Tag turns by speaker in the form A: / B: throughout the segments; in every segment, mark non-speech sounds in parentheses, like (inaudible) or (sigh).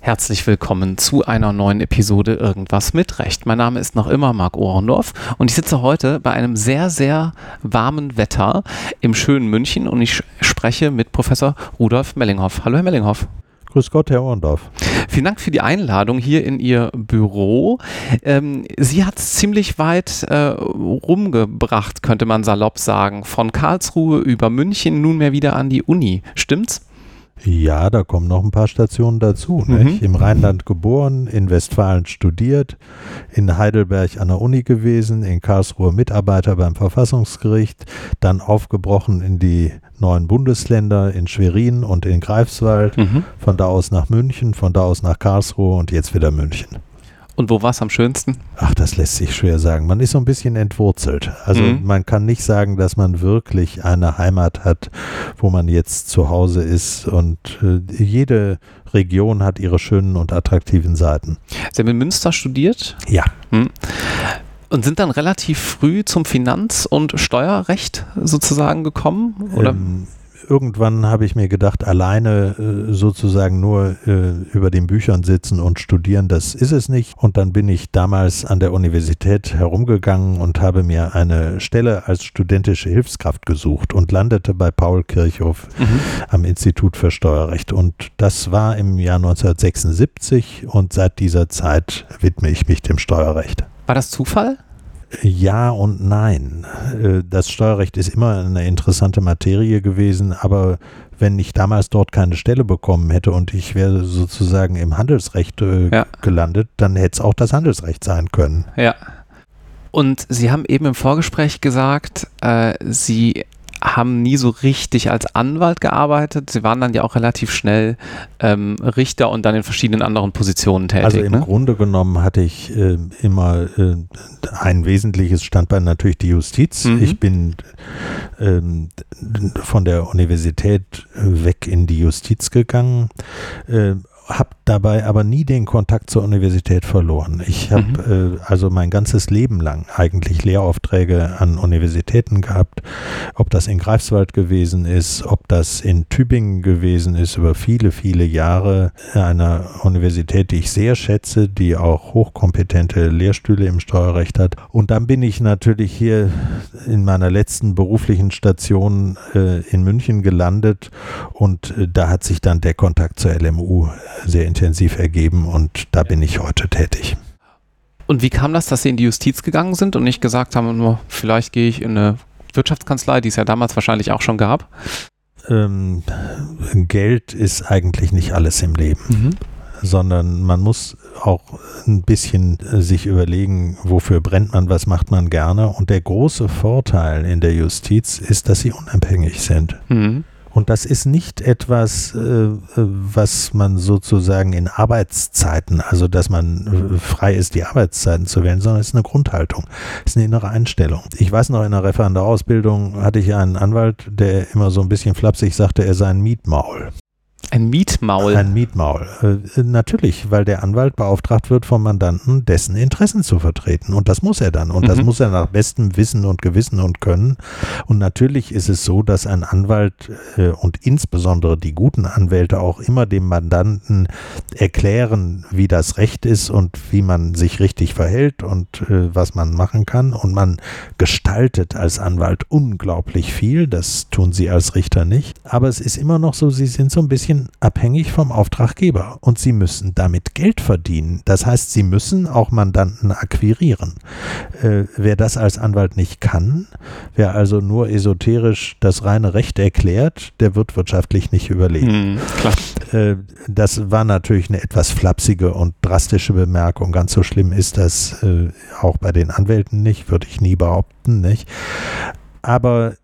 A: Herzlich willkommen zu einer neuen Episode Irgendwas mit Recht. Mein Name ist noch immer Marc Ohrendorf und ich sitze heute bei einem sehr, sehr warmen Wetter im schönen München und ich spreche mit Professor Rudolf Mellinghoff. Hallo, Herr Mellinghoff.
B: Grüß Gott, Herr Ohrendorf.
A: Vielen Dank für die Einladung hier in Ihr Büro. Ähm, Sie hat es ziemlich weit äh, rumgebracht, könnte man salopp sagen. Von Karlsruhe über München nunmehr wieder an die Uni. Stimmt's?
B: Ja, da kommen noch ein paar Stationen dazu. Mhm. Im Rheinland geboren, in Westfalen studiert, in Heidelberg an der Uni gewesen, in Karlsruhe Mitarbeiter beim Verfassungsgericht, dann aufgebrochen in die neuen Bundesländer, in Schwerin und in Greifswald, mhm. von da aus nach München, von da aus nach Karlsruhe und jetzt wieder München.
A: Und wo war es am schönsten?
B: Ach, das lässt sich schwer sagen. Man ist so ein bisschen entwurzelt. Also mhm. man kann nicht sagen, dass man wirklich eine Heimat hat, wo man jetzt zu Hause ist. Und äh, jede Region hat ihre schönen und attraktiven Seiten.
A: Sie haben in Münster studiert?
B: Ja. Mhm.
A: Und sind dann relativ früh zum Finanz- und Steuerrecht sozusagen gekommen? Oder? Ähm,
B: irgendwann habe ich mir gedacht, alleine äh, sozusagen nur äh, über den Büchern sitzen und studieren, das ist es nicht. Und dann bin ich damals an der Universität herumgegangen und habe mir eine Stelle als studentische Hilfskraft gesucht und landete bei Paul Kirchhoff mhm. am Institut für Steuerrecht. Und das war im Jahr 1976 und seit dieser Zeit widme ich mich dem Steuerrecht.
A: War das Zufall?
B: Ja und nein. Äh, das Steuerrecht ist immer eine interessante Materie gewesen, aber wenn ich damals dort keine Stelle bekommen hätte und ich wäre sozusagen im Handelsrecht äh, ja. gelandet, dann hätte es auch das Handelsrecht sein können.
A: Ja. Und Sie haben eben im Vorgespräch gesagt, äh, Sie haben nie so richtig als Anwalt gearbeitet. Sie waren dann ja auch relativ schnell ähm, Richter und dann in verschiedenen anderen Positionen tätig.
B: Also im ne? Grunde genommen hatte ich äh, immer äh, ein wesentliches Standbein natürlich die Justiz. Mhm. Ich bin ähm, von der Universität weg in die Justiz gegangen. Äh, habe dabei aber nie den Kontakt zur Universität verloren. Ich habe mhm. äh, also mein ganzes Leben lang eigentlich Lehraufträge an Universitäten gehabt, ob das in Greifswald gewesen ist, ob das in Tübingen gewesen ist, über viele, viele Jahre einer Universität, die ich sehr schätze, die auch hochkompetente Lehrstühle im Steuerrecht hat. Und dann bin ich natürlich hier in meiner letzten beruflichen Station äh, in München gelandet und äh, da hat sich dann der Kontakt zur LMU sehr intensiv ergeben und da bin ich heute tätig.
A: Und wie kam das, dass Sie in die Justiz gegangen sind und nicht gesagt haben, vielleicht gehe ich in eine Wirtschaftskanzlei, die es ja damals wahrscheinlich auch schon gab?
B: Ähm, Geld ist eigentlich nicht alles im Leben. Mhm sondern man muss auch ein bisschen sich überlegen, wofür brennt man, was macht man gerne. Und der große Vorteil in der Justiz ist, dass sie unabhängig sind. Mhm. Und das ist nicht etwas, äh, was man sozusagen in Arbeitszeiten, also dass man äh, frei ist, die Arbeitszeiten zu wählen, sondern es ist eine Grundhaltung, es ist eine innere Einstellung. Ich weiß noch, in der Referendarausbildung hatte ich einen Anwalt, der immer so ein bisschen flapsig sagte, er sei ein Mietmaul.
A: Ein Mietmaul.
B: Ein Mietmaul. Äh, natürlich, weil der Anwalt beauftragt wird vom Mandanten, dessen Interessen zu vertreten. Und das muss er dann. Und mhm. das muss er nach bestem Wissen und Gewissen und Können. Und natürlich ist es so, dass ein Anwalt äh, und insbesondere die guten Anwälte auch immer dem Mandanten erklären, wie das Recht ist und wie man sich richtig verhält und äh, was man machen kann. Und man gestaltet als Anwalt unglaublich viel. Das tun sie als Richter nicht. Aber es ist immer noch so, sie sind so ein bisschen bisschen abhängig vom Auftraggeber und sie müssen damit Geld verdienen. Das heißt, sie müssen auch Mandanten akquirieren. Äh, wer das als Anwalt nicht kann, wer also nur esoterisch das reine Recht erklärt, der wird wirtschaftlich nicht überleben. Hm, äh, das war natürlich eine etwas flapsige und drastische Bemerkung. Ganz so schlimm ist das äh, auch bei den Anwälten nicht, würde ich nie behaupten, nicht. Aber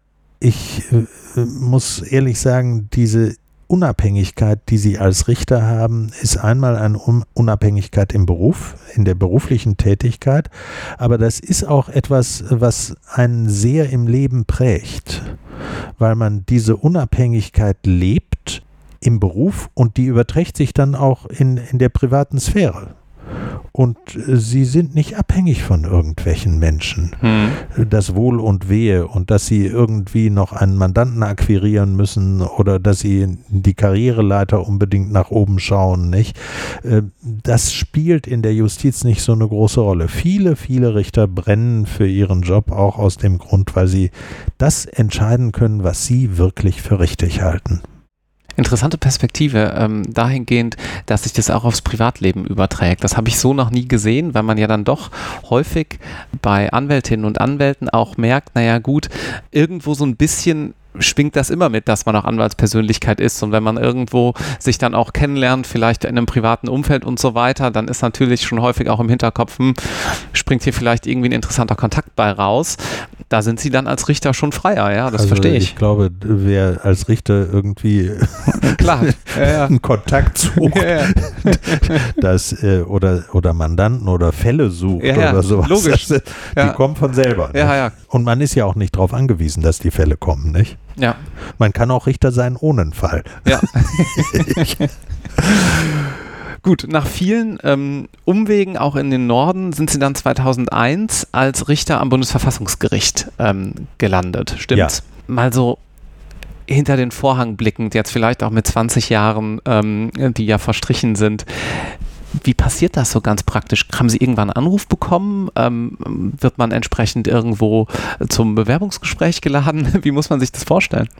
B: ich äh, muss ehrlich sagen, diese Unabhängigkeit, die Sie als Richter haben, ist einmal eine Unabhängigkeit im Beruf, in der beruflichen Tätigkeit, aber das ist auch etwas, was einen sehr im Leben prägt, weil man diese Unabhängigkeit lebt im Beruf und die überträgt sich dann auch in, in der privaten Sphäre. Und sie sind nicht abhängig von irgendwelchen Menschen. Hm. Das Wohl und Wehe und dass sie irgendwie noch einen Mandanten akquirieren müssen oder dass sie die Karriereleiter unbedingt nach oben schauen, nicht? Äh, das spielt in der Justiz nicht so eine große Rolle. Viele, viele Richter brennen für ihren Job auch aus dem Grund, weil sie das entscheiden können, was sie wirklich für richtig halten.
A: Interessante Perspektive ähm, dahingehend, dass sich das auch aufs Privatleben überträgt. Das habe ich so noch nie gesehen, weil man ja dann doch häufig bei Anwältinnen und Anwälten auch merkt, naja gut, irgendwo so ein bisschen schwingt das immer mit, dass man auch Anwaltspersönlichkeit ist. Und wenn man irgendwo sich dann auch kennenlernt, vielleicht in einem privaten Umfeld und so weiter, dann ist natürlich schon häufig auch im Hinterkopf, hm, springt hier vielleicht irgendwie ein interessanter Kontakt bei raus. Da sind sie dann als Richter schon freier, ja, das also verstehe ich.
B: Ich glaube, wer als Richter irgendwie (laughs)
A: Klar,
B: ja, (laughs) einen Kontakt sucht, ja, (laughs) das, äh, oder, oder Mandanten oder Fälle sucht oder sowas,
A: logisch.
B: Das, die kommen von selber.
A: Ne? Ja, ja.
B: Und man ist ja auch nicht darauf angewiesen, dass die Fälle kommen, nicht?
A: Ja.
B: Man kann auch Richter sein ohne einen Fall.
A: Ja. Gut, nach vielen ähm, Umwegen auch in den Norden sind Sie dann 2001 als Richter am Bundesverfassungsgericht ähm, gelandet. Stimmt's? Ja. Mal so hinter den Vorhang blickend, jetzt vielleicht auch mit 20 Jahren, ähm, die ja verstrichen sind. Wie passiert das so ganz praktisch? Haben Sie irgendwann einen Anruf bekommen? Ähm, wird man entsprechend irgendwo zum Bewerbungsgespräch geladen? (laughs) Wie muss man sich das vorstellen?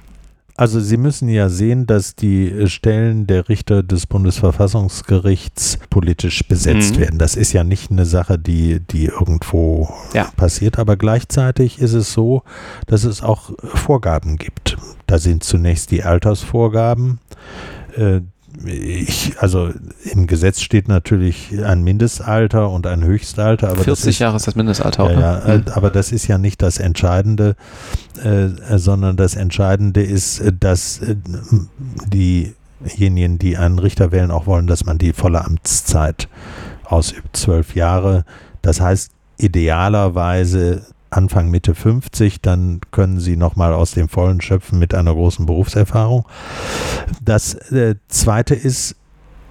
B: Also Sie müssen ja sehen, dass die Stellen der Richter des Bundesverfassungsgerichts politisch besetzt mhm. werden. Das ist ja nicht eine Sache, die, die irgendwo ja. passiert, aber gleichzeitig ist es so, dass es auch Vorgaben gibt. Da sind zunächst die Altersvorgaben, äh, ich, also im Gesetz steht natürlich ein Mindestalter und ein Höchstalter. Aber
A: 40 ist, Jahre ist das Mindestalter.
B: Ja, ja, äh, mhm. aber das ist ja nicht das Entscheidende, äh, sondern das Entscheidende ist, dass äh, diejenigen, die einen Richter wählen, auch wollen, dass man die volle Amtszeit ausübt, zwölf Jahre. Das heißt, idealerweise Anfang Mitte 50, dann können Sie nochmal aus dem Vollen schöpfen mit einer großen Berufserfahrung. Das äh, Zweite ist,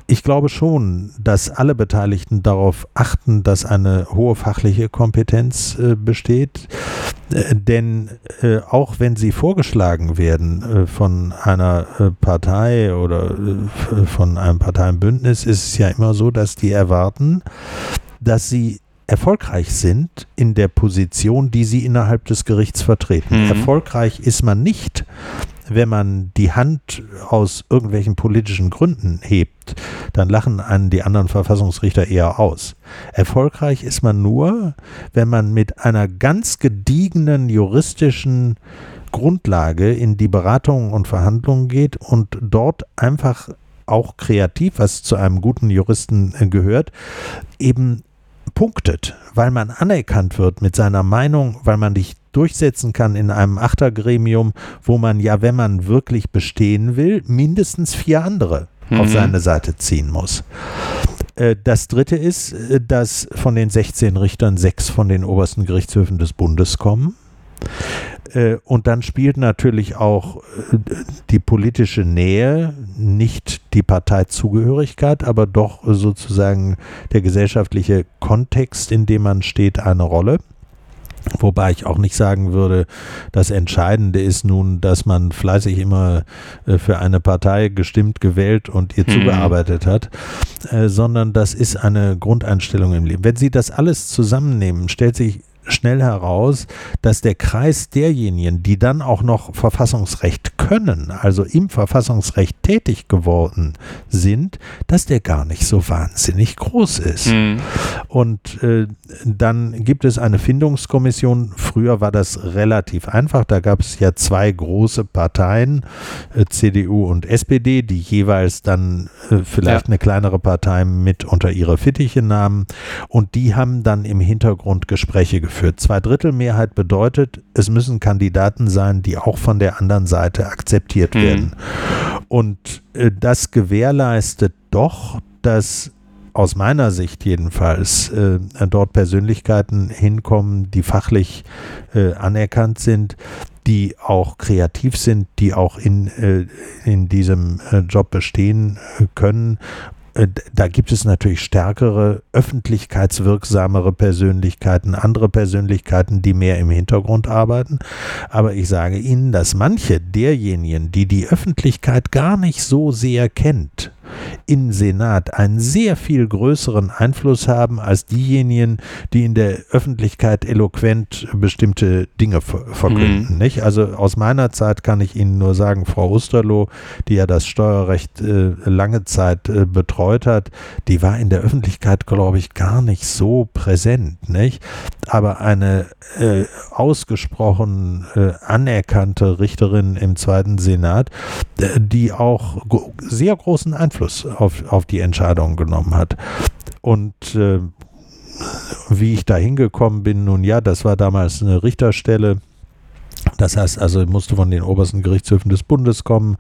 B: ich glaube schon, dass alle Beteiligten darauf achten, dass eine hohe fachliche Kompetenz äh, besteht. Äh, denn äh, auch wenn sie vorgeschlagen werden äh, von einer äh, Partei oder von einem Parteienbündnis, ist es ja immer so, dass die erwarten, dass sie erfolgreich sind in der Position, die sie innerhalb des Gerichts vertreten. Mhm. Erfolgreich ist man nicht, wenn man die Hand aus irgendwelchen politischen Gründen hebt, dann lachen einen die anderen Verfassungsrichter eher aus. Erfolgreich ist man nur, wenn man mit einer ganz gediegenen juristischen Grundlage in die Beratungen und Verhandlungen geht und dort einfach auch kreativ, was zu einem guten Juristen gehört, eben punktet, weil man anerkannt wird mit seiner Meinung, weil man dich durchsetzen kann in einem Achtergremium, wo man ja, wenn man wirklich bestehen will, mindestens vier andere mhm. auf seine Seite ziehen muss. Äh, das dritte ist, äh, dass von den 16 Richtern sechs von den obersten Gerichtshöfen des Bundes kommen. Äh, und dann spielt natürlich auch äh, die politische Nähe, nicht die Parteizugehörigkeit, aber doch sozusagen der gesellschaftliche Kontext, in dem man steht, eine Rolle. Wobei ich auch nicht sagen würde, das Entscheidende ist nun, dass man fleißig immer äh, für eine Partei gestimmt, gewählt und ihr hm. zugearbeitet hat, sondern das ist eine Grundeinstellung im Leben. Wenn Sie das alles zusammennehmen, stellt sich schnell heraus, dass der Kreis derjenigen, die dann auch noch Verfassungsrecht können, also im Verfassungsrecht tätig geworden sind, dass der gar nicht so wahnsinnig groß ist. Mhm. Und äh, dann gibt es eine Findungskommission. Früher war das relativ einfach. Da gab es ja zwei große Parteien, äh, CDU und SPD, die jeweils dann äh, vielleicht ja. eine kleinere Partei mit unter ihre Fittiche nahmen. Und die haben dann im Hintergrund Gespräche geführt geführt. Zweidrittelmehrheit bedeutet, es müssen Kandidaten sein, die auch von der anderen Seite akzeptiert mhm. werden. Und äh, das gewährleistet doch, dass aus meiner Sicht jedenfalls äh, dort Persönlichkeiten hinkommen, die fachlich äh, anerkannt sind, die auch kreativ sind, die auch in, äh, in diesem äh, Job bestehen äh, können da gibt es natürlich stärkere, öffentlichkeitswirksamere Persönlichkeiten, andere Persönlichkeiten, die mehr im Hintergrund arbeiten. Aber ich sage Ihnen, dass manche derjenigen, die die Öffentlichkeit gar nicht so sehr kennt, im Senat einen sehr viel größeren Einfluss haben als diejenigen, die in der Öffentlichkeit eloquent bestimmte Dinge verkünden. Mhm. Nicht? Also aus meiner Zeit kann ich Ihnen nur sagen, Frau Osterloh, die ja das Steuerrecht äh, lange Zeit äh, betreut hat, die war in der Öffentlichkeit, glaube ich, gar nicht so präsent. Nicht? Aber eine äh, ausgesprochen äh, anerkannte Richterin im Zweiten Senat, äh, die auch sehr großen Einfluss Einfluss auf, auf die Entscheidung genommen hat. Und äh, wie ich da hingekommen bin, nun ja, das war damals eine Richterstelle. Das heißt also, musste von den obersten Gerichtshöfen des Bundes kommen.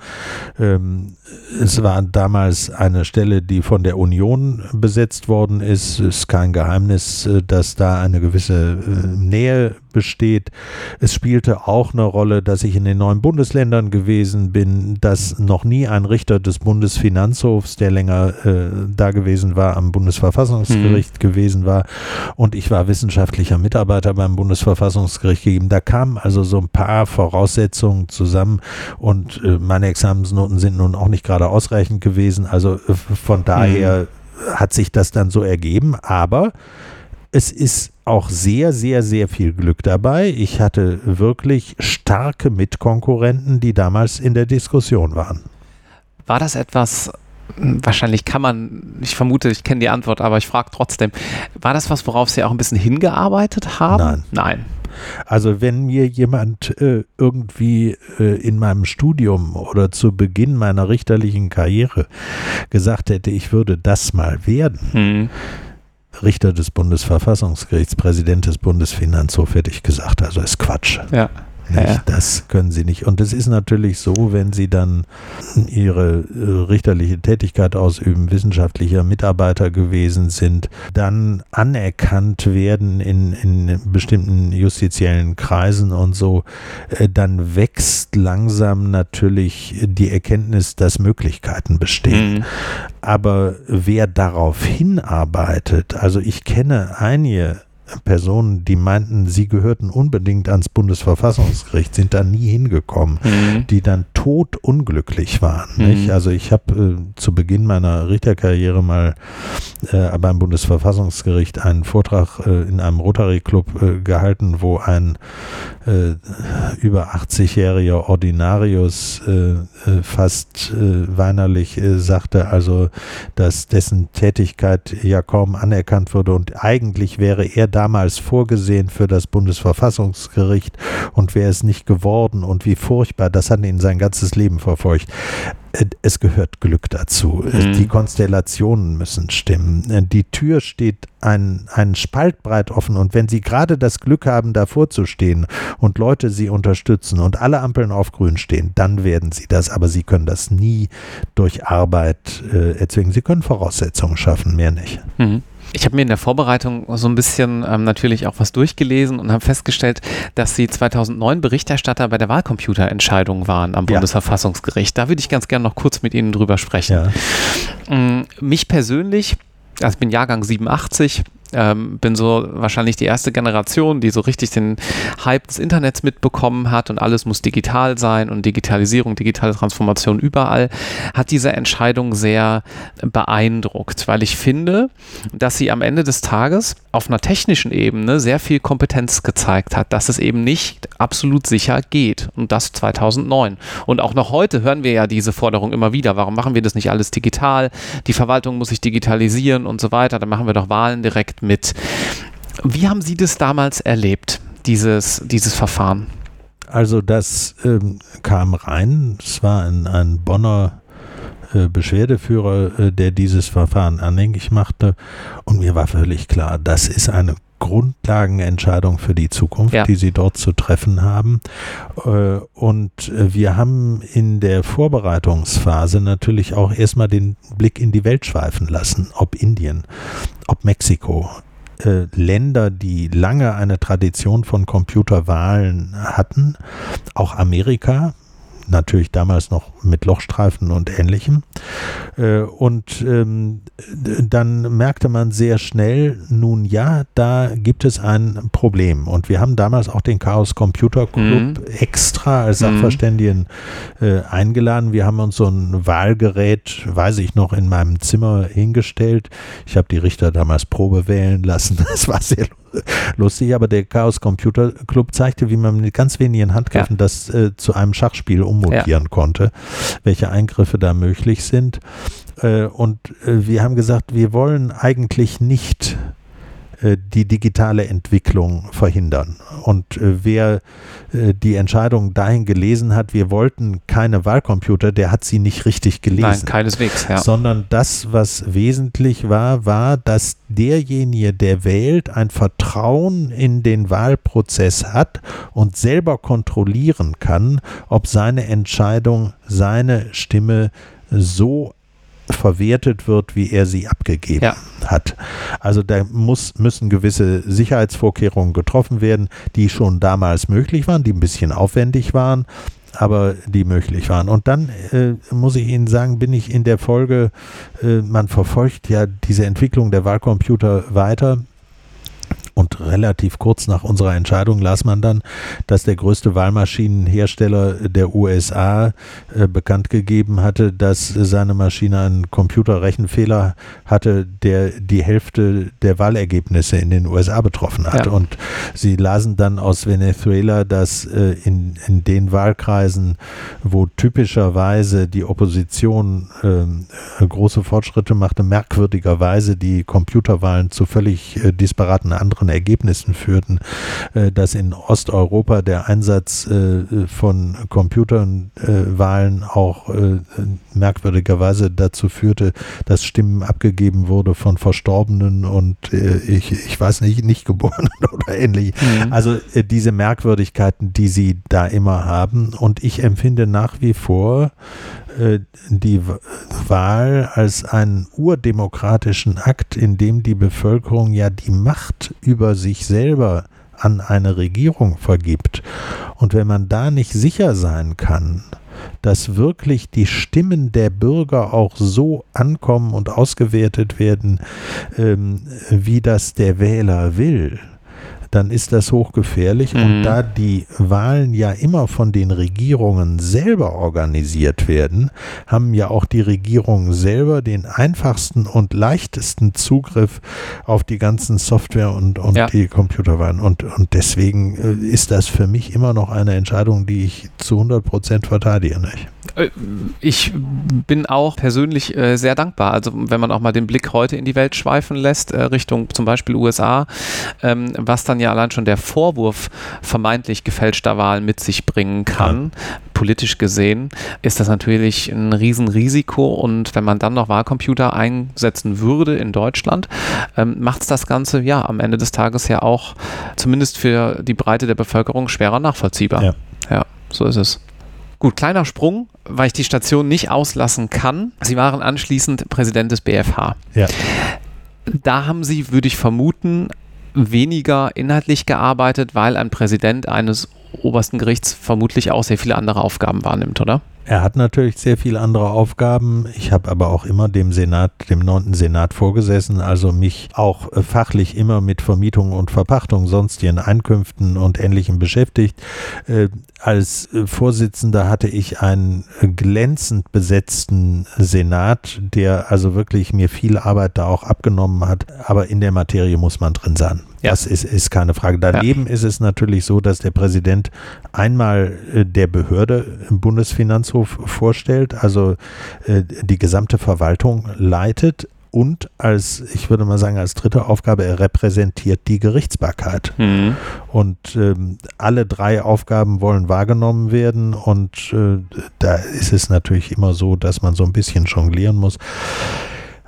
B: Ähm, es war damals eine Stelle, die von der Union besetzt worden ist. Es ist kein Geheimnis, äh, dass da eine gewisse äh, Nähe besteht. Es spielte auch eine Rolle, dass ich in den neuen Bundesländern gewesen bin, dass noch nie ein Richter des Bundesfinanzhofs, der länger äh, da gewesen war, am Bundesverfassungsgericht mhm. gewesen war. Und ich war wissenschaftlicher Mitarbeiter beim Bundesverfassungsgericht gegeben. Da kamen also so ein paar Voraussetzungen zusammen und äh, meine Examensnoten sind nun auch nicht gerade ausreichend gewesen. Also äh, von daher mhm. hat sich das dann so ergeben. Aber es ist auch sehr, sehr, sehr viel Glück dabei. Ich hatte wirklich starke Mitkonkurrenten, die damals in der Diskussion waren.
A: War das etwas, wahrscheinlich kann man, ich vermute, ich kenne die Antwort, aber ich frage trotzdem, war das was, worauf Sie auch ein bisschen hingearbeitet haben?
B: Nein.
A: Nein.
B: Also wenn mir jemand äh, irgendwie äh, in meinem Studium oder zu Beginn meiner richterlichen Karriere gesagt hätte, ich würde das mal werden, hm Richter des Bundesverfassungsgerichts, Präsident des Bundesfinanzhofs, hätte ich gesagt, also ist Quatsch.
A: Ja.
B: Ja. Das können sie nicht. Und es ist natürlich so, wenn sie dann ihre äh, richterliche Tätigkeit ausüben, wissenschaftlicher Mitarbeiter gewesen sind, dann anerkannt werden in, in bestimmten justiziellen Kreisen und so, äh, dann wächst langsam natürlich die Erkenntnis, dass Möglichkeiten bestehen. Mhm. Aber wer darauf hinarbeitet, also ich kenne einige Personen, die meinten, sie gehörten unbedingt ans Bundesverfassungsgericht, sind da nie hingekommen, mhm. die dann totunglücklich waren. Mhm. Also ich habe äh, zu Beginn meiner Richterkarriere mal äh, beim Bundesverfassungsgericht einen Vortrag äh, in einem Rotary Club äh, gehalten, wo ein äh, über 80-jähriger Ordinarius äh, fast weinerlich sagte, also dass dessen Tätigkeit ja kaum anerkannt würde und eigentlich wäre er damals vorgesehen für das Bundesverfassungsgericht und wäre es nicht geworden und wie furchtbar, das hat ihn sein ganzes Leben verfolgt. Äh, es gehört Glück dazu. Mhm. Die Konstellationen müssen stimmen. Äh, die Tür steht ein, ein Spalt breit offen und wenn Sie gerade das Glück haben, davor zu stehen und Leute Sie unterstützen und alle Ampeln auf grün stehen, dann werden Sie das. Aber Sie können das nie durch Arbeit äh, erzwingen. Sie können Voraussetzungen schaffen, mehr nicht.
A: Mhm. Ich habe mir in der Vorbereitung so ein bisschen ähm, natürlich auch was durchgelesen und habe festgestellt, dass Sie 2009 Berichterstatter bei der Wahlcomputerentscheidung waren am ja. Bundesverfassungsgericht. Da würde ich ganz gerne noch kurz mit Ihnen drüber sprechen. Ja. Ähm, mich persönlich, also ich bin Jahrgang 87, ähm, bin so wahrscheinlich die erste Generation, die so richtig den Hype des Internets mitbekommen hat und alles muss digital sein und Digitalisierung, digitale Transformation überall, hat diese Entscheidung sehr beeindruckt, weil ich finde, dass sie am Ende des Tages auf einer technischen Ebene sehr viel Kompetenz gezeigt hat, dass es eben nicht absolut sicher geht und das 2009. Und auch noch heute hören wir ja diese Forderung immer wieder, warum machen wir das nicht alles digital? Die Verwaltung muss sich digitalisieren und so weiter, dann machen wir doch Wahlen direkt mit. Wie haben Sie das damals erlebt, dieses, dieses Verfahren?
B: Also das ähm, kam rein, es war ein, ein Bonner äh, Beschwerdeführer, äh, der dieses Verfahren anhängig machte und mir war völlig klar, das ist eine Grundlagenentscheidung für die Zukunft, ja. die sie dort zu treffen haben. Äh, und wir haben in der Vorbereitungsphase natürlich auch erstmal den Blick in die Welt schweifen lassen, ob Indien, ob Mexiko, äh, Länder, die lange eine Tradition von Computerwahlen hatten, auch Amerika, natürlich damals noch mit Lochstreifen und ähnlichem. Äh, und ähm, dann merkte man sehr schnell, nun ja, da gibt es ein Problem. Und wir haben damals auch den Chaos Computer Club mhm. extra als mhm. Sachverständigen äh, eingeladen. Wir haben uns so ein Wahlgerät, weiß ich noch, in meinem Zimmer hingestellt. Ich habe die Richter damals Probe wählen lassen. (laughs) Das war sehr lustig, (laughs) aber der Chaos Computer Club zeigte, wie man mit ganz wenigen Handgriffen ja. das äh, zu einem Schachspiel ummotieren ja. konnte, welche Eingriffe da möglich sind. Äh, und äh, wir haben gesagt, wir wollen eigentlich nicht die digitale Entwicklung verhindern. Und äh, wer äh, die Entscheidung dahin gelesen hat, wir wollten keine Wahlcomputer, der hat sie nicht richtig gelesen. Nein,
A: keineswegs, ja.
B: Sondern das, was wesentlich war, war, dass derjenige, der wählt, ein Vertrauen in den Wahlprozess hat und selber kontrollieren kann, ob seine Entscheidung, seine Stimme so verwertet wird, wie er sie abgegeben ja. hat. Also da muss, müssen gewisse Sicherheitsvorkehrungen getroffen werden, die schon damals möglich waren, die ein bisschen aufwendig waren, aber die möglich waren. Und dann äh, muss ich Ihnen sagen, bin ich in der Folge, äh, man verfolgt ja diese Entwicklung der Wahlcomputer weiter und relativ kurz nach unserer Entscheidung las man dann, dass der größte Wahlmaschinenhersteller der USA äh, bekannt gegeben hatte, dass seine Maschine einen Computerrechenfehler hatte, der die Hälfte der Wahlergebnisse in den USA betroffen hat. Ja. Und sie lasen dann aus Venezuela, dass äh, in, in den Wahlkreisen, wo typischerweise die Opposition äh, große Fortschritte machte, merkwürdigerweise die Computerwahlen zu völlig äh, disparaten anderen anderen Ergebnissen führten, äh, dass in Osteuropa der Einsatz äh, von Computerwahlen auch äh, merkwürdigerweise dazu führte, dass Stimmen abgegeben wurde von Verstorbenen und ich, ich weiß nicht, nicht Geborenen (laughs) oder ähnlich. Mhm. Also diese Merkwürdigkeiten, die sie da immer haben. Und ich empfinde nach wie vor die Wahl als einen urdemokratischen Akt, in dem die Bevölkerung ja die Macht über sich selber an eine Regierung vergibt. Und wenn man da nicht sicher sein kann, dass wirklich die Stimmen der Bürger auch so ankommen und ausgewertet werden, ähm, wie das der Wähler will, dann ist das hochgefährlich. Mhm. Und da die Wahlen ja immer von den Regierungen selber organisiert werden, haben ja auch die Regierungen selber den einfachsten und leichtesten Zugriff auf die ganzen Software und, und ja. die Computerwahlen. Und, und deswegen äh, ist das für mich immer noch eine Entscheidung, die ich zu 100 Prozent verteidige. Nicht?
A: Äh, ich bin auch persönlich äh, sehr dankbar. Also wenn man auch mal den Blick heute in die Welt schweifen lässt, äh, Richtung zum Beispiel USA, ähm, was dann ja allein schon der Vorwurf vermeintlich gefälschter Wahlen mit sich bringen kann, ja. politisch gesehen, ist das natürlich ein Riesenrisiko. Und wenn man dann noch Wahlcomputer einsetzen würde in Deutschland, ähm, macht es das Ganze ja am Ende des Tages ja auch zumindest für die Breite der Bevölkerung schwerer nachvollziehbar. Ja, ja so ist es. Gut, kleiner Sprung, weil ich die Station nicht auslassen kann. Sie waren anschließend Präsident des BFH. Ja. Da haben Sie, würde ich vermuten, weniger inhaltlich gearbeitet, weil ein Präsident eines obersten Gerichts vermutlich auch sehr viele andere Aufgaben wahrnimmt, oder?
B: Er hat natürlich sehr viele andere Aufgaben. Ich habe aber auch immer dem Senat, dem neunten Senat vorgesessen, also mich auch äh, fachlich immer mit Vermietung und Verpachtung, sonstigen Einkünften und Ähnlichem beschäftigt. Äh, als äh, Vorsitzender hatte ich einen glänzend besetzten Senat, der also wirklich mir viel Arbeit da auch abgenommen hat. Aber in der Materie muss man drin sein. Ja. Das ist, ist keine Frage. Daneben ja. ist es natürlich so, dass der Präsident einmal der Behörde im Bundesfinanzhof vorstellt, also äh, die gesamte Verwaltung leitet, und als, ich würde mal sagen, als dritte Aufgabe, er repräsentiert die Gerichtsbarkeit. Mhm. Und ähm, alle drei Aufgaben wollen wahrgenommen werden und äh, da ist es natürlich immer so, dass man so ein bisschen jonglieren muss.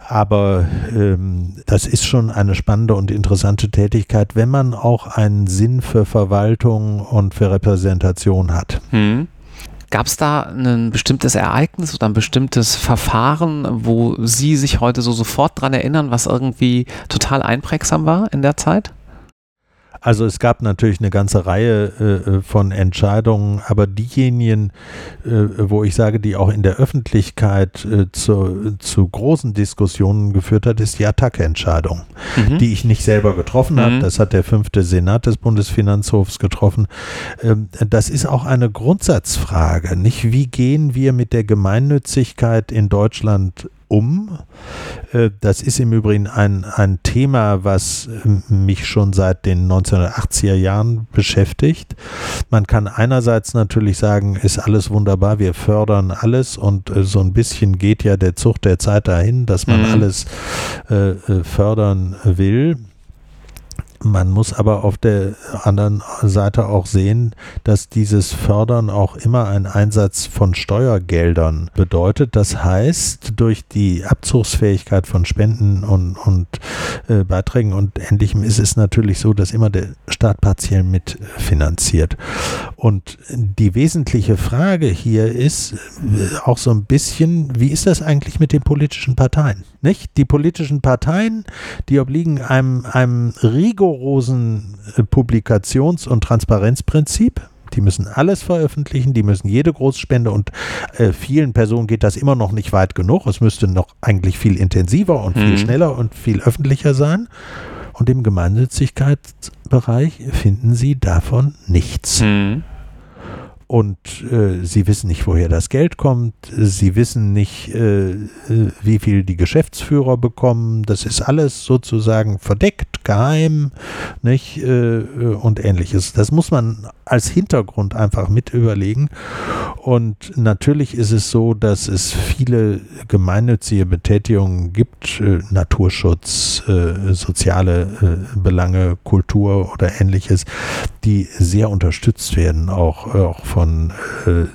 B: Aber ähm, das ist schon eine spannende und interessante Tätigkeit, wenn man auch einen Sinn für Verwaltung und für Repräsentation hat.
A: Hm. Gab es da ein bestimmtes Ereignis oder ein bestimmtes Verfahren, wo Sie sich heute so sofort dran erinnern, was irgendwie total einprägsam war in der Zeit?
B: Also es gab natürlich eine ganze Reihe äh, von Entscheidungen, aber diejenigen, äh, wo ich sage, die auch in der Öffentlichkeit äh, zu, zu großen Diskussionen geführt hat, ist die Attacke-Entscheidung, mhm. die ich nicht selber getroffen mhm. habe. Das hat der fünfte Senat des Bundesfinanzhofs getroffen. Ähm, das ist auch eine Grundsatzfrage, nicht? Wie gehen wir mit der Gemeinnützigkeit in Deutschland um. Äh, das ist im Übrigen ein, ein Thema, was äh, mich schon seit den 1980er Jahren beschäftigt. Man kann einerseits natürlich sagen, ist alles wunderbar, wir fördern alles und äh, so ein bisschen geht ja der Zug der Zeit dahin, dass man mhm. alles fördern will. Man muss aber auf der anderen Seite auch sehen, dass dieses Fördern auch immer ein Einsatz von Steuergeldern bedeutet. Das heißt, durch die Abzugsfähigkeit von Spenden und, und äh, Beiträgen und Ähnlichem ist es natürlich so, dass immer der Staat partiell mitfinanziert. Und die wesentliche Frage hier ist äh, auch so ein bisschen, wie ist das eigentlich mit den politischen Parteien? Nicht? Die politischen Parteien, die obliegen einem, einem rigorosen rigorosen äh, Publikations- und Transparenzprinzip. Die müssen alles veröffentlichen, die müssen jede Großspende und äh, vielen Personen geht das immer noch nicht weit genug. Es müsste noch eigentlich viel intensiver und viel mhm. schneller und viel öffentlicher sein. Und im Gemeinnützigkeitsbereich finden Sie davon nichts. Mhm und äh, sie wissen nicht, woher das Geld kommt, sie wissen nicht, äh, wie viel die Geschäftsführer bekommen, das ist alles sozusagen verdeckt, geheim, nicht? Äh, und ähnliches. Das muss man als Hintergrund einfach mit überlegen. Und natürlich ist es so, dass es viele gemeinnützige Betätigungen gibt, äh, Naturschutz, äh, soziale äh, Belange, Kultur oder ähnliches, die sehr unterstützt werden, auch, auch von äh,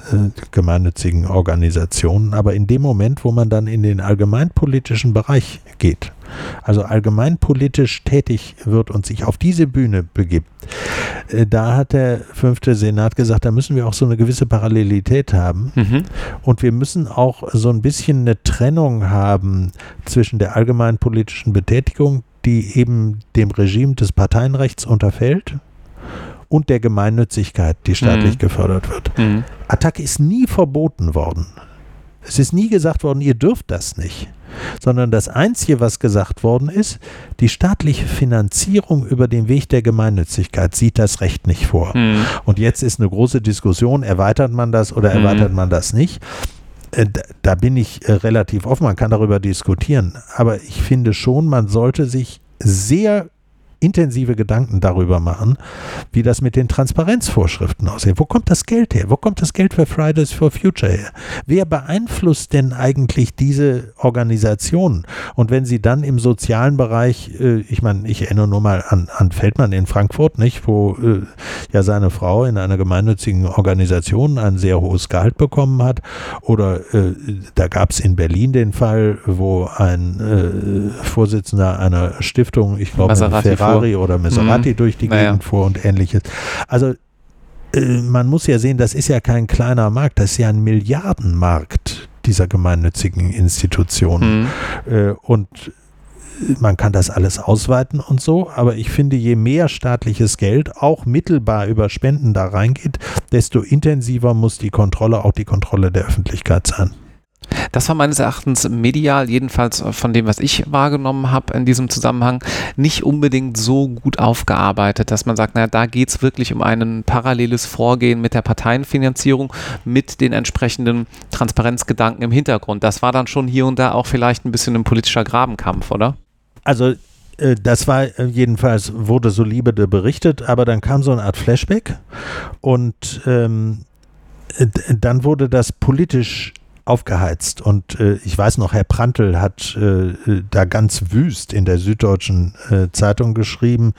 B: gemeinnützigen Organisationen. Aber in dem Moment, wo man dann in den allgemeinpolitischen Bereich geht, also allgemeinpolitisch tätig wird und sich auf diese Bühne begibt, äh, da hat der fünfte Senat gesagt, da müssen wir auch so eine gewisse Parallelität haben. Mhm. Und wir müssen auch so ein bisschen eine Trennung haben zwischen der allgemeinpolitischen Betätigung, die eben dem Regime des Parteienrechts unterfällt und der Gemeinnützigkeit, die staatlich mhm. gefördert wird. Mhm. Attacke ist nie verboten worden. Es ist nie gesagt worden, ihr dürft das nicht. Sondern das Einzige, was gesagt worden ist, die staatliche Finanzierung über den Weg der Gemeinnützigkeit sieht das Recht nicht vor. Mhm. Und jetzt ist eine große Diskussion, erweitert man das oder mhm. erweitert man das nicht. Äh, da bin ich äh, relativ offen, man kann darüber diskutieren. Aber ich finde schon, man sollte sich sehr intensive Gedanken darüber machen, wie das mit den Transparenzvorschriften aussieht. Wo kommt das Geld her? Wo kommt das Geld für Fridays for Future her? Wer beeinflusst denn eigentlich diese Organisationen? Und wenn sie dann im sozialen Bereich, äh, ich meine, ich erinnere nur mal an, an Feldmann in Frankfurt, nicht, wo äh, ja seine Frau in einer gemeinnützigen Organisation ein sehr hohes Gehalt bekommen hat. Oder äh, da gab es in Berlin den Fall, wo ein äh, Vorsitzender einer Stiftung, ich glaube, Ferrari Ferrari oder Maserati mhm. durch die naja. Gegend fuhr und ähnliches. Also äh, man muss ja sehen, das ist ja kein kleiner Markt, das ist ja ein Milliardenmarkt dieser gemeinnützigen Institutionen. Mhm. Äh, und man kann das alles ausweiten und so, aber ich finde, je mehr staatliches Geld auch mittelbar über Spenden da reingeht, desto intensiver muss die Kontrolle, auch die Kontrolle der Öffentlichkeit sein.
A: Das war meines Erachtens medial, jedenfalls von dem, was ich wahrgenommen habe in diesem Zusammenhang, nicht unbedingt so gut aufgearbeitet, dass man sagt, naja, da geht es wirklich um ein paralleles Vorgehen mit der Parteienfinanzierung, mit den entsprechenden Transparenzgedanken im Hintergrund. Das war dann schon hier und da auch vielleicht ein bisschen ein politischer Grabenkampf, oder?
B: Also äh, das war äh, jedenfalls, wurde so liebe berichtet, aber dann kam so eine Art Flashback und ähm, dann wurde das politisch aufgeheizt. Und äh, ich weiß noch, Herr Prantl hat äh, da ganz wüst in der Süddeutschen äh, Zeitung geschrieben.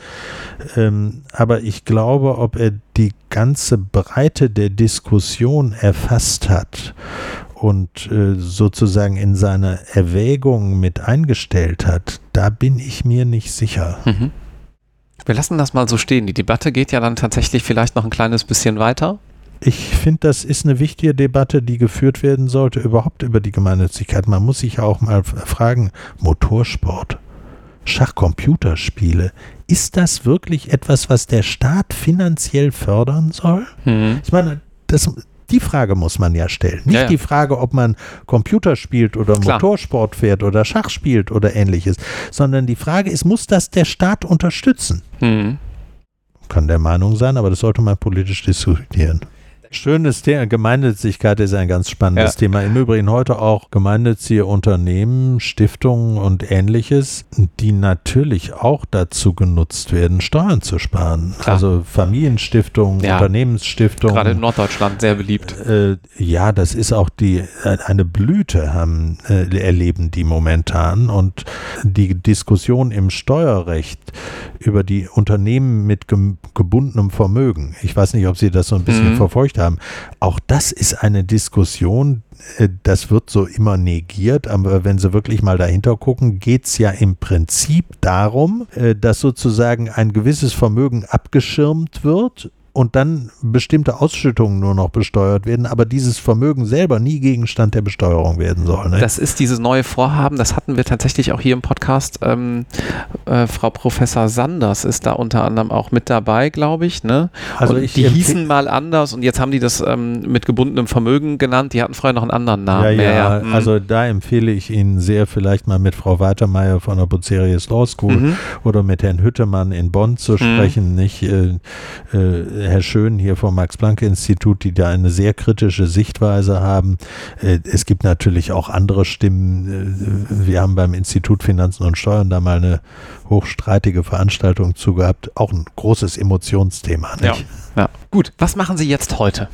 B: Ähm, aber ich glaube, ob er die ganze Breite der Diskussion erfasst hat und äh, sozusagen in seine Erwägung mit eingestellt hat, da bin ich mir nicht sicher. Mhm.
A: Wir lassen das mal so stehen. Die Debatte geht ja dann tatsächlich vielleicht noch ein kleines bisschen weiter
B: ich finde, das ist eine wichtige Debatte, die geführt werden sollte, überhaupt über die Gemeinnützigkeit. Man muss sich ja auch mal fragen, Motorsport. Schachcomputerspiele. Ist das wirklich etwas, was der Staat finanziell fördern soll?
A: Mhm.
B: Ich meine, das, die Frage muss man ja stellen. Nicht
A: Ja, ja.
B: die Frage, ob man Computer spielt oder
A: Klar.
B: Motorsport fährt oder Schach spielt oder ähnliches, sondern die Frage ist, muss das der Staat unterstützen?
A: Mhm.
B: Kann der Meinung sein, aber das sollte man politisch diskutieren. Schönes Thema. Gemeinnützigkeit ist ein ganz spannendes
A: Ja.
B: Thema. Im Übrigen heute auch gemeinnützige Unternehmen, Stiftungen und ähnliches, die natürlich auch dazu genutzt werden, Steuern zu sparen.
A: Klar.
B: Also Familienstiftungen,
A: Ja.
B: Unternehmensstiftungen.
A: Gerade in Norddeutschland sehr beliebt.
B: Äh, ja, das ist auch die äh, eine Blüte haben äh, erleben die momentan und die Diskussion im Steuerrecht über die Unternehmen mit gebundenem Vermögen. Ich weiß nicht, ob Sie das so ein bisschen
A: Mhm.
B: verfolgt haben. Auch das ist eine Diskussion, äh, das wird so immer negiert, aber wenn Sie wirklich mal dahinter gucken, geht es ja im Prinzip darum, äh, dass sozusagen ein gewisses Vermögen abgeschirmt wird und dann bestimmte Ausschüttungen nur noch besteuert werden, aber dieses Vermögen selber nie Gegenstand der Besteuerung werden soll. Ne?
A: Das ist dieses neue Vorhaben, das hatten wir tatsächlich auch hier im Podcast. Ähm, äh, Frau Professor Sanders ist da unter anderem auch mit dabei, glaube ich. Ne?
B: Also ich
A: die hießen mal anders und jetzt haben die das ähm, mit gebundenem Vermögen genannt. Die hatten vorher noch einen anderen Namen.
B: ja, ja,
A: Mhm.
B: also da empfehle ich Ihnen sehr, vielleicht mal mit Frau Weitermeier von der Bucerius Law School
A: Mhm.
B: oder mit Herrn Hüttemann in Bonn zu sprechen, nicht äh, äh, Herr Schön hier vom Max-Planck-Institut, die da eine sehr kritische Sichtweise haben. Äh, es gibt natürlich auch andere Stimmen. Äh, wir haben beim Institut Finanzen und Steuern da mal eine hochstreitige Veranstaltung zu gehabt. Auch ein großes Emotionsthema.
A: Ja. Ja. Gut, was machen Sie jetzt heute?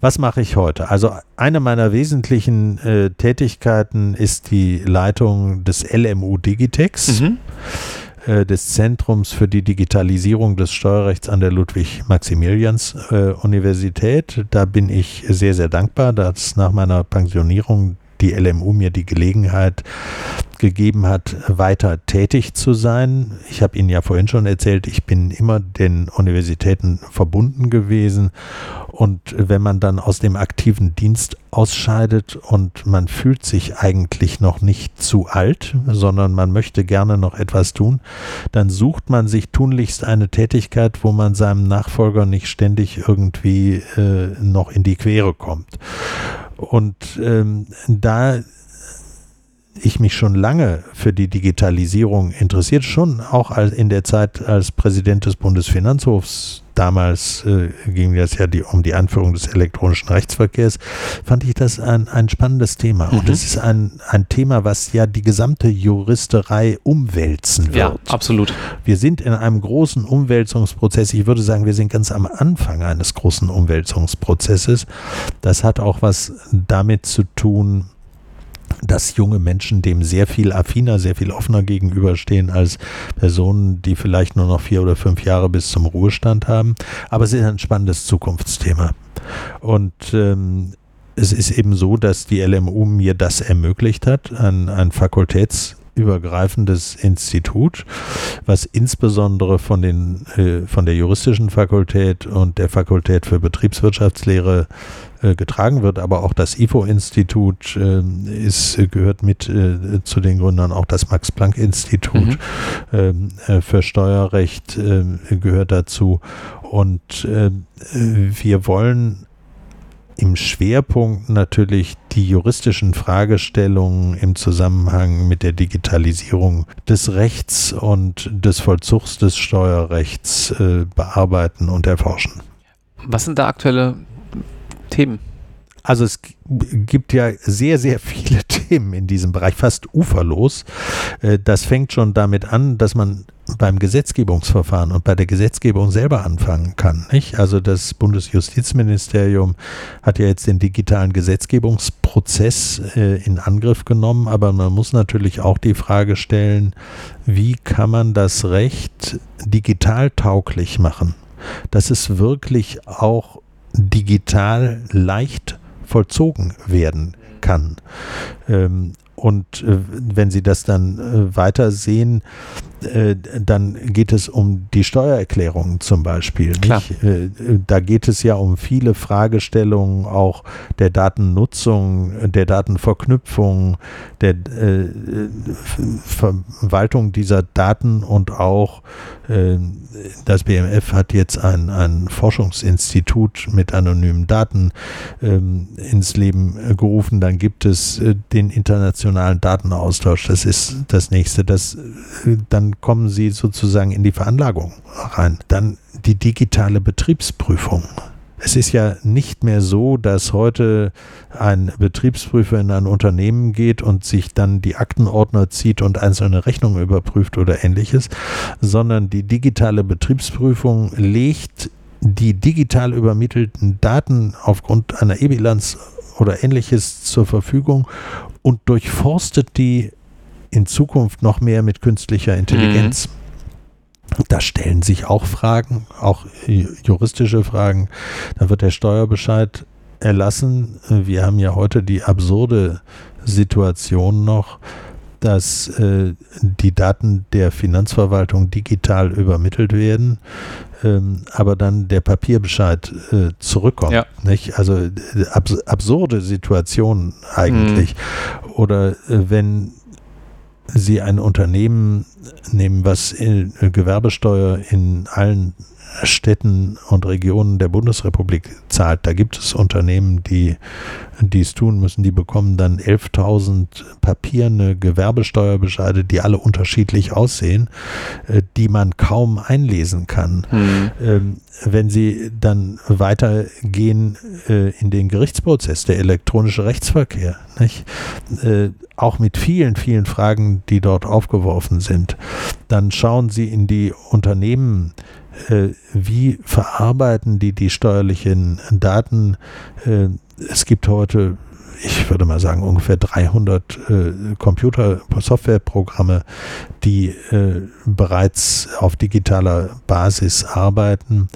B: Was mache ich heute? Also eine meiner wesentlichen äh, Tätigkeiten ist die Leitung des LMU Digitex,
A: Mhm.
B: Äh, des Zentrums für die Digitalisierung des Steuerrechts an der Ludwig-Maximilians-Universität. da bin ich sehr, sehr dankbar, dass nach meiner Pensionierung die LMU mir die Gelegenheit gegeben hat, weiter tätig zu sein. Ich habe Ihnen ja vorhin schon erzählt, ich bin immer den Universitäten verbunden gewesen. Und wenn man dann aus dem aktiven Dienst ausscheidet und man fühlt sich eigentlich noch nicht zu alt, sondern man möchte gerne noch etwas tun, dann sucht man sich tunlichst eine Tätigkeit, wo man seinem Nachfolger nicht ständig irgendwie äh, noch in die Quere kommt. Und ähm, da ich mich schon lange für die Digitalisierung interessiert, schon auch in der Zeit als Präsident des Bundesfinanzhofs, damals äh, ging das ja die, um die Anführung des elektronischen Rechtsverkehrs, fand ich das ein, ein spannendes Thema.
A: Mhm.
B: Und es ist ein, ein Thema, was ja die gesamte Juristerei umwälzen wird.
A: Ja, absolut.
B: Wir sind in einem großen Umwälzungsprozess. Ich würde sagen, wir sind ganz am Anfang eines großen Umwälzungsprozesses. Das hat auch was damit zu tun, dass junge Menschen dem sehr viel affiner, sehr viel offener gegenüberstehen als Personen, die vielleicht nur noch vier oder fünf Jahre bis zum Ruhestand haben. Aber es ist ein spannendes Zukunftsthema. Und ähm, es ist eben so, dass die LMU mir das ermöglicht hat, ein, ein fakultätsübergreifendes Institut, was insbesondere von, den, äh, von der juristischen Fakultät und der Fakultät für Betriebswirtschaftslehre äh, getragen wird, aber auch das IFO-Institut äh, ist, gehört mit äh, zu den Gründern, auch das Max-Planck-Institut
A: Mhm.
B: ähm, äh, für Steuerrecht äh, gehört dazu. Und äh, wir wollen im Schwerpunkt natürlich die juristischen Fragestellungen im Zusammenhang mit der Digitalisierung des Rechts und des Vollzugs des Steuerrechts äh, bearbeiten und erforschen.
A: Was sind da aktuelle Themen?
B: Also es gibt ja sehr, sehr viele (laughs) Themen in diesem Bereich, fast uferlos. Äh, Das fängt schon damit an, dass man beim Gesetzgebungsverfahren und bei der Gesetzgebung selber anfangen kann. Nicht? Also das Bundesjustizministerium hat ja jetzt den digitalen Gesetzgebungsprozess äh, in Angriff genommen, aber man muss natürlich auch die Frage stellen, wie kann man das Recht digital tauglich machen, dass es wirklich auch digital leicht vollzogen werden kann. Ähm, und äh, wenn Sie das dann äh, weiter sehen, äh, dann geht es um die Steuererklärung zum Beispiel. Äh, da geht es ja um viele Fragestellungen auch der Datennutzung, der Datenverknüpfung, der äh, Verwaltung dieser Daten und auch äh, das BMF hat jetzt ein, ein Forschungsinstitut mit anonymen Daten ähm, ins Leben gerufen. Dann gibt es äh, den internationalen Datenaustausch. Das ist das nächste. Das, äh, kommen Sie sozusagen in die Veranlagung rein. Dann die digitale Betriebsprüfung. Es ist ja nicht mehr so, dass heute ein Betriebsprüfer in ein Unternehmen geht und sich dann die Aktenordner zieht und einzelne Rechnungen überprüft oder ähnliches, sondern die digitale Betriebsprüfung legt die digital übermittelten Daten aufgrund einer E-Bilanz oder ähnliches zur Verfügung und durchforstet die in Zukunft noch mehr mit künstlicher Intelligenz. Mhm. Da stellen sich auch Fragen, auch juristische Fragen. Da wird der Steuerbescheid erlassen. Wir haben ja heute die absurde Situation noch, dass äh, die Daten der Finanzverwaltung digital übermittelt werden, ähm, aber dann der Papierbescheid äh, zurückkommt. Ja. Also äh, abs absurde Situation eigentlich. Mhm. Oder äh, wenn Sie ein Unternehmen nehmen, was in, äh, Gewerbesteuer in allen Städten und Regionen der Bundesrepublik zahlt. Da gibt es Unternehmen, die dies tun müssen. Die bekommen dann 11.000 papierne Gewerbesteuerbescheide, die alle unterschiedlich aussehen, äh, die man kaum einlesen kann. Mhm. Wenn sie dann weitergehen äh, in den Gerichtsprozess, der elektronische Rechtsverkehr, nicht? Äh, auch mit vielen, vielen Fragen, die dort aufgeworfen sind, dann schauen sie in die Unternehmen, wie verarbeiten die die steuerlichen Daten? Äh, es gibt heute ich würde mal sagen, ungefähr 300 äh, Computer-Softwareprogramme, die äh, bereits auf digitaler Basis arbeiten.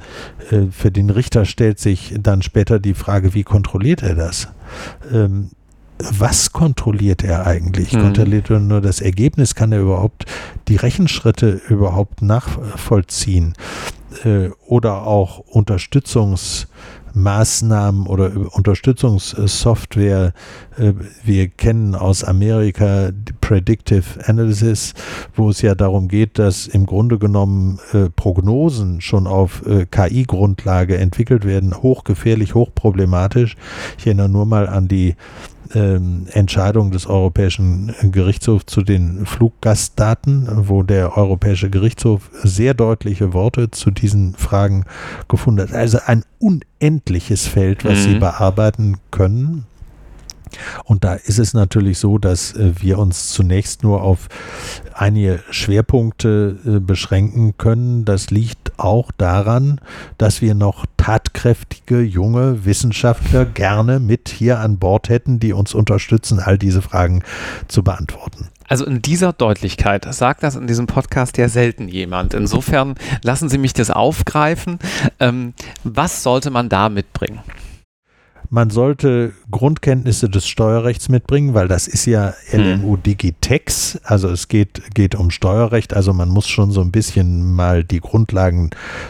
B: Äh, für den Richter stellt sich dann später die Frage, wie kontrolliert er das? Ähm, was kontrolliert er eigentlich? Mhm. Kontrolliert er nur das Ergebnis? Kann er überhaupt die Rechenschritte überhaupt nachvollziehen? Äh, oder auch Unterstützungsmaßnahmen oder Unterstützungssoftware. Äh, wir kennen aus Amerika Predictive Analysis, wo es ja darum geht, dass im Grunde genommen äh, Prognosen schon auf KI-Grundlage entwickelt werden. Hochgefährlich, hochproblematisch. Ich erinnere nur mal an die ähm, Entscheidung des Europäischen Gerichtshofs zu den Fluggastdaten, wo der Europäische Gerichtshof sehr deutliche Worte zu diesen Fragen gefunden hat. Also ein unendliches Feld, was mhm. sie bearbeiten können. Und da ist es natürlich so, dass äh, wir uns zunächst nur auf einige Schwerpunkte äh, beschränken können. Das liegt auch daran, dass wir noch tatkräftige junge Wissenschaftler gerne mit hier an Bord hätten, die uns unterstützen, all diese Fragen zu beantworten.
A: Also in dieser Deutlichkeit sagt das in diesem Podcast ja selten jemand. Insofern lassen Sie mich das aufgreifen. Ähm, was sollte man da mitbringen?
B: Man sollte Grundkenntnisse des Steuerrechts mitbringen, weil das ist ja LMU hm. Digitex. Also es geht, geht um Steuerrecht. Also man muss schon so ein bisschen mal die Grundlagen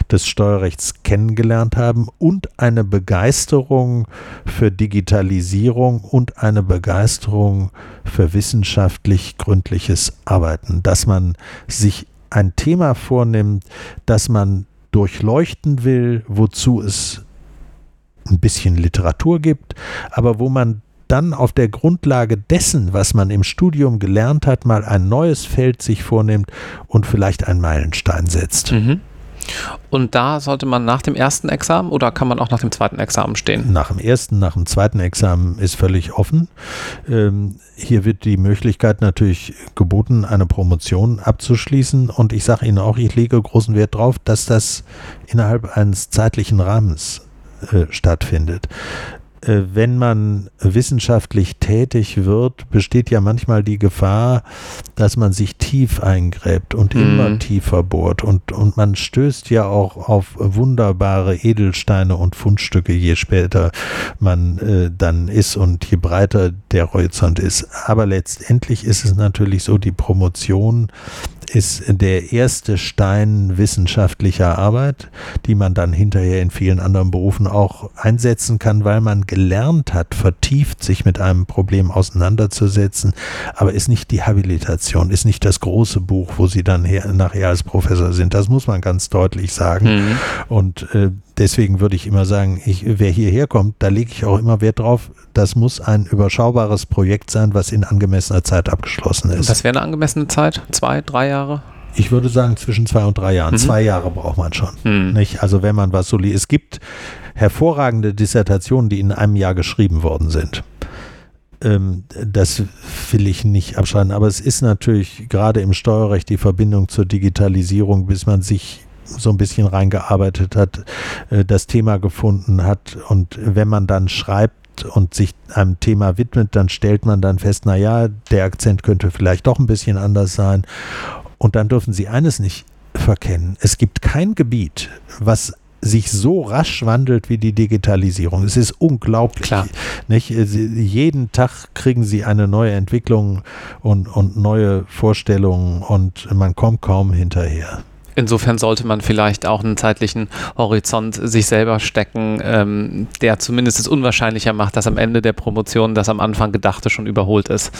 B: des Steuerrechts kennengelernt haben und eine Begeisterung für Digitalisierung und eine Begeisterung für wissenschaftlich gründliches Arbeiten. Dass man sich ein Thema vornimmt, das man durchleuchten will, wozu es ein bisschen Literatur gibt, aber wo man dann auf der Grundlage dessen, was man im Studium gelernt hat, mal ein neues Feld sich vornimmt und vielleicht einen Meilenstein setzt. Mhm.
A: Und da sollte man nach dem ersten Examen oder kann man auch nach dem zweiten Examen stehen?
B: Nach dem ersten, nach dem zweiten Examen ist völlig offen. Ähm, hier wird die Möglichkeit natürlich geboten, eine Promotion abzuschließen. Und ich sage Ihnen auch, ich lege großen Wert darauf, dass das innerhalb eines zeitlichen Rahmens äh, stattfindet. Äh, wenn man wissenschaftlich tätig wird, besteht ja manchmal die Gefahr, dass man sich tief eingräbt und mhm. immer tiefer bohrt. Und, und man stößt ja auch auf wunderbare Edelsteine und Fundstücke, je später man äh, dann ist und je breiter der Horizont ist. Aber letztendlich ist es natürlich so, die Promotion ist der erste Stein wissenschaftlicher Arbeit, die man dann hinterher in vielen anderen Berufen auch einsetzen kann, weil man gelernt hat, vertieft sich mit einem Problem auseinanderzusetzen, aber ist nicht die Habilitation, ist nicht das große Buch, wo Sie dann her, nachher als Professor sind. Das muss man ganz deutlich sagen. Mhm. Und äh, deswegen würde ich immer sagen, ich, wer hierher kommt, da lege ich auch immer Wert drauf, das muss ein überschaubares Projekt sein, was in angemessener Zeit abgeschlossen ist.
A: Was wäre eine angemessene Zeit? Zwei, drei Jahre?
B: Ich würde sagen zwischen zwei und drei Jahren. Mhm. Zwei Jahre braucht man schon. Mhm. Nicht? Also wenn man was so liest. Es gibt hervorragende Dissertationen, die in einem Jahr geschrieben worden sind. Ähm, das will ich nicht abschreiben. Aber es ist natürlich gerade im Steuerrecht die Verbindung zur Digitalisierung, bis man sich so ein bisschen reingearbeitet hat, äh, das Thema gefunden hat. Und wenn man dann schreibt und sich einem Thema widmet, dann stellt man dann fest, naja, der Akzent könnte vielleicht doch ein bisschen anders sein. Und dann dürfen Sie eines nicht verkennen. Es gibt kein Gebiet, was sich so rasch wandelt wie die Digitalisierung. Es ist unglaublich. Klar. Nicht? Jeden Tag kriegen sie eine neue Entwicklung und, und neue Vorstellungen und man kommt kaum hinterher.
A: Insofern sollte man vielleicht auch einen zeitlichen Horizont sich selber stecken, ähm, der zumindest es unwahrscheinlicher macht, dass am Ende der Promotion das am Anfang Gedachte schon überholt ist.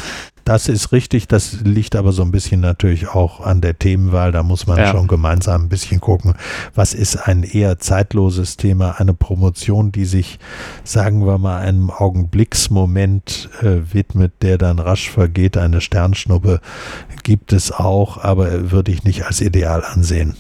B: Das ist richtig, das liegt aber so ein bisschen natürlich auch an der Themenwahl. Da muss man ja. schon gemeinsam ein bisschen gucken, was ist ein eher zeitloses Thema, eine Promotion, die sich, sagen wir mal, einem Augenblicksmoment äh, widmet, der dann rasch vergeht, eine Sternschnuppe gibt es auch, aber würde ich nicht als ideal ansehen.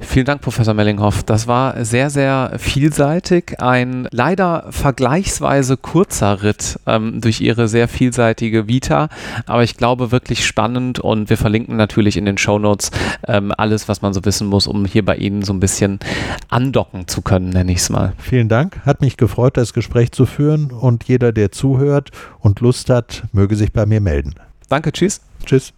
A: Vielen Dank, Professor Mellinghoff. Das war sehr, sehr vielseitig. Ein leider vergleichsweise kurzer Ritt ähm, durch Ihre sehr vielseitige Vita, aber ich glaube wirklich spannend und wir verlinken natürlich in den Show Notes ähm, alles, was man so wissen muss, um hier bei Ihnen so ein bisschen andocken zu können, nenne ich es mal.
B: Vielen Dank. Hat mich gefreut, das Gespräch zu führen und jeder, der zuhört und Lust hat, möge sich bei mir melden.
A: Danke, tschüss.
B: Tschüss.